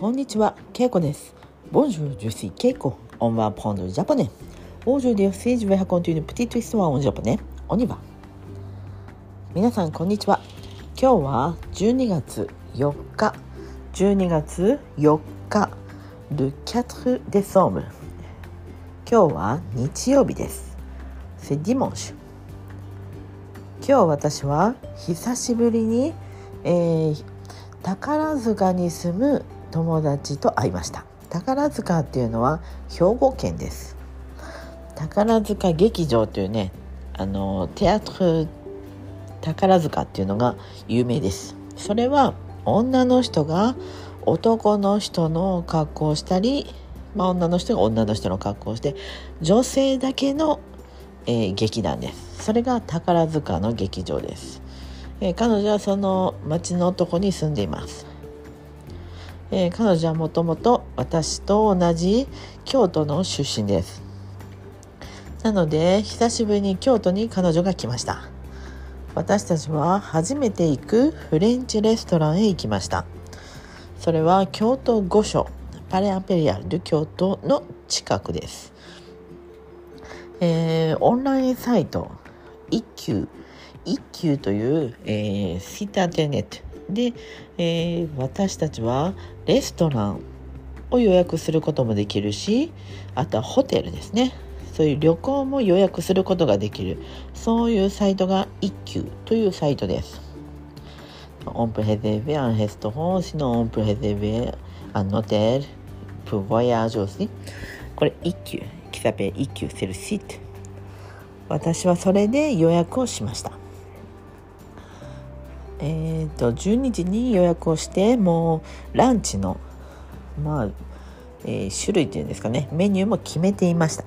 こんにちは、ケイコです。Bonjour, je suis Keiko. On va prendre le japonais. Aujourd'hui, je vais raconter une petite histoire en japonais. On y va. 皆さん、こんにちは。今日は12月4日。12月4日。Le 4 décembre。今日は日曜日です。C'est dimanche。今日私は久しぶりに、えー宝塚に住む友達と会いました。宝塚っていうのは兵庫県です。宝塚劇場というねあのテアトル宝塚っていうのが有名です。それは女の人が男の人の格好をしたり、まあ、女の人が女の人の格好をして女性だけの、えー劇団です。それが宝塚の劇場です。えー彼女はその町のとこに住んでいます、えー彼女はもともと私と同じ京都の出身です。なので久しぶりに京都に彼女が来ました。私たちは初めて行くフレンチレストランへ行きました。それは京都御所パレアペリアル京都の近くです、えーオンラインサイト一休一休という、えーシタテネット。で、え、私たちはレストランを予約することもできるしあとはホテルですね。そういう旅行も予約することができる。そういうサイトが1級というサイトです。オンプヘゼベンヘストホーシのオンプヘゼベアンノテルプヴォヤージョこれ一級。キサペ一級セルシート。私はそれで予約をしました。えっ、と12時に予約をしてもうランチのまあ、えー種類っていうんですかねメニューも決めていました。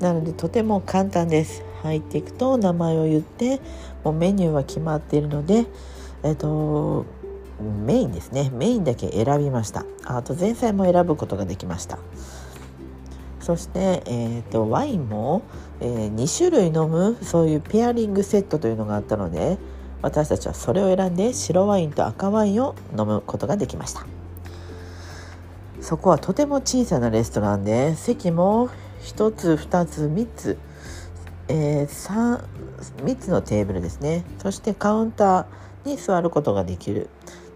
なのでとても簡単です。入っていくと名前を言ってもうメニューは決まっているのでえっ、とメインですね。メインだけ選びました。あと前菜も選ぶことができました。そして、えー、とワインも、え2種類飲むそういうペアリングセットというのがあったので私たちはそれを選んで白ワインと赤ワインを飲むことができました。そこはとても小さなレストランで席も1つ2つ3つ、えー、3, 3つのテーブルですね。そしてカウンターに座ることができる。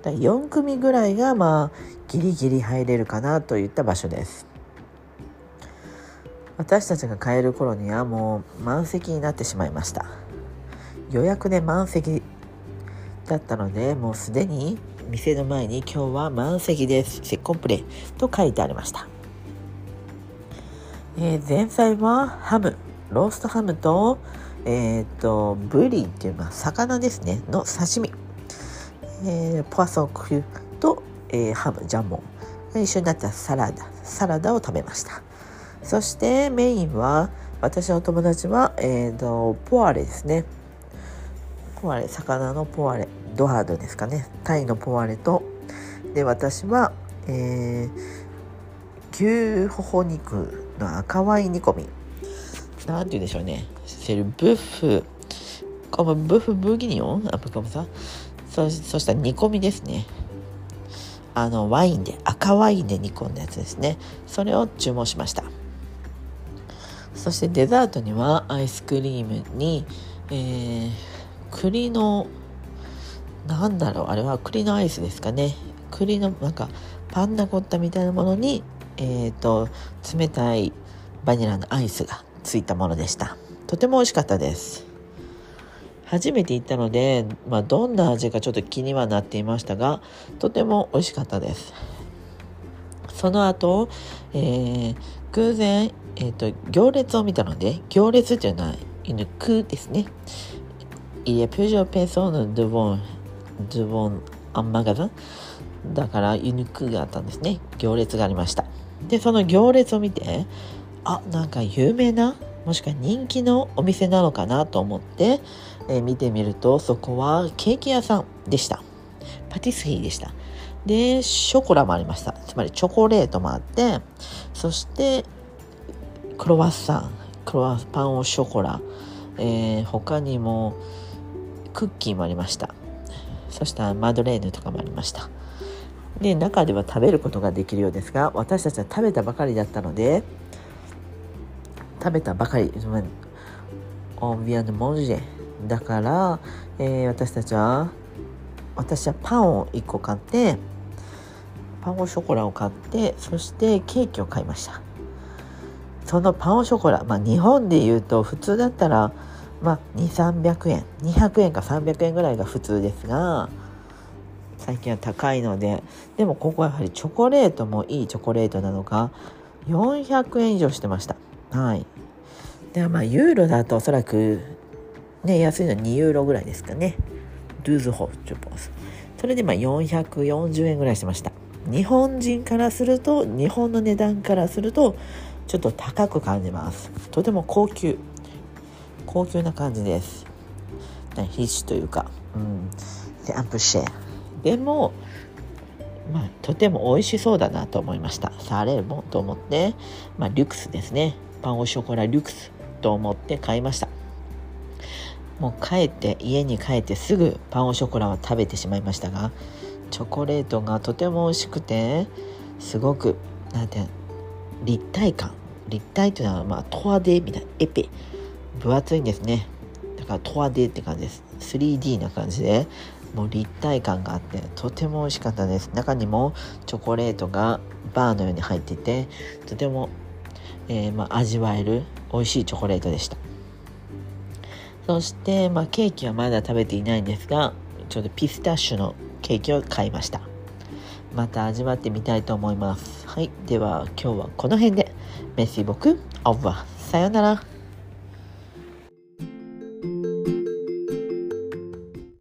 4組ぐらいがまあギリギリ入れるかなといった場所です。私たちが帰る頃にはもう満席になってしまいました。予約で満席だったのでもうすでに店の前に今日は満席ですセコンプレイと書いてありました、えー前菜はハム。ローストハムとえっ、とブリっていうのは魚ですね。の刺身、えー、ポワソンクルと、えーハム。ジャンモン一緒になったサラダ。サラダを食べました。そしてメインは私の友達は、えー、とポワレですね。ポワレ魚のポワレドハードですかね。タイのポワレとで私は、えー、牛ほほ肉の赤ワイン煮込み。なんて言うんでしょうね。セルブッフこのブッフブギニオン？あ comme ça そそしたら煮込みですね。あのワインで赤ワインで煮込んだやつですね。それを注文しました。そしてデザートにはアイスクリームに、えー、栗のなんだろうあれは栗のアイスですかね。栗のなんかパンナコッタみたいなものにえっ、と冷たいバニラのアイスがついたものでした。とても美味しかったです。初めて行ったので、まあ、どんな味かちょっと気にはなっていましたがとても美味しかったです。その後、えー偶然、えー、と行列を見たので行列というのは犬くですね。Il y a plusieurs personnes devant, devant un magasin だからユニクがあったんですね。行列がありました。でその行列を見てあなんか有名なもしくは人気のお店なのかなと思って、えー見てみるとそこはケーキ屋さんでした。パティスリーでした。でショコラもありました。つまりチョコレートもあってそしてクロワッサンクロワッパンをショコラ、えー他にもクッキーもありました。そしたらマドレーヌとかもありました。で中では食べることができるようですが私たちは食べたばかりだったので食べたばかりオンビアンモンジェだから、えー、私たちは私はパンを1個買ってパンオショコラを買ってそしてケーキを買いました。そのパンオショコラ、まあ、日本でいうと普通だったら、まあ、2300円。200円か300円ぐらいが普通ですが最近は高いので。でもここはやはりチョコレートもいいチョコレートなのか。400円以上してました。はい。ではまあユーロだとおそらくね安いのは2ユーロぐらいですかね。ドゥーズホチョポス。それでまあ440円ぐらいしました。日本人からすると日本の値段からするとちょっと高く感じます。とても高級。高級な感じです必死というかうんでアンプシェでも、まあ、とても美味しそうだなと思いました。サレーモと思って、まあ、リュクスですね。パンオショコラリュクスと思って買いました。もう帰って、家に帰ってすぐパンオショコラを食べてしまいましたが、チョコレートがとても美味しくて、すごく、なんて、立体感。立体というのは、まあ、トアデみたいな、エペ。分厚いんですね。だからトアデって感じです。3D な感じで、もう立体感があってとても美味しかったです。中にもチョコレートがバーのように入っててとても、えー、まあ、味わえる美味しいチョコレートでした。そして、まあ、ケーキはまだ食べていないんですがちょうどピスタッシュのケーキを買いました。また味わってみたいと思います。はい。では今日はこの辺で。メッシー僕オーバーさようなら。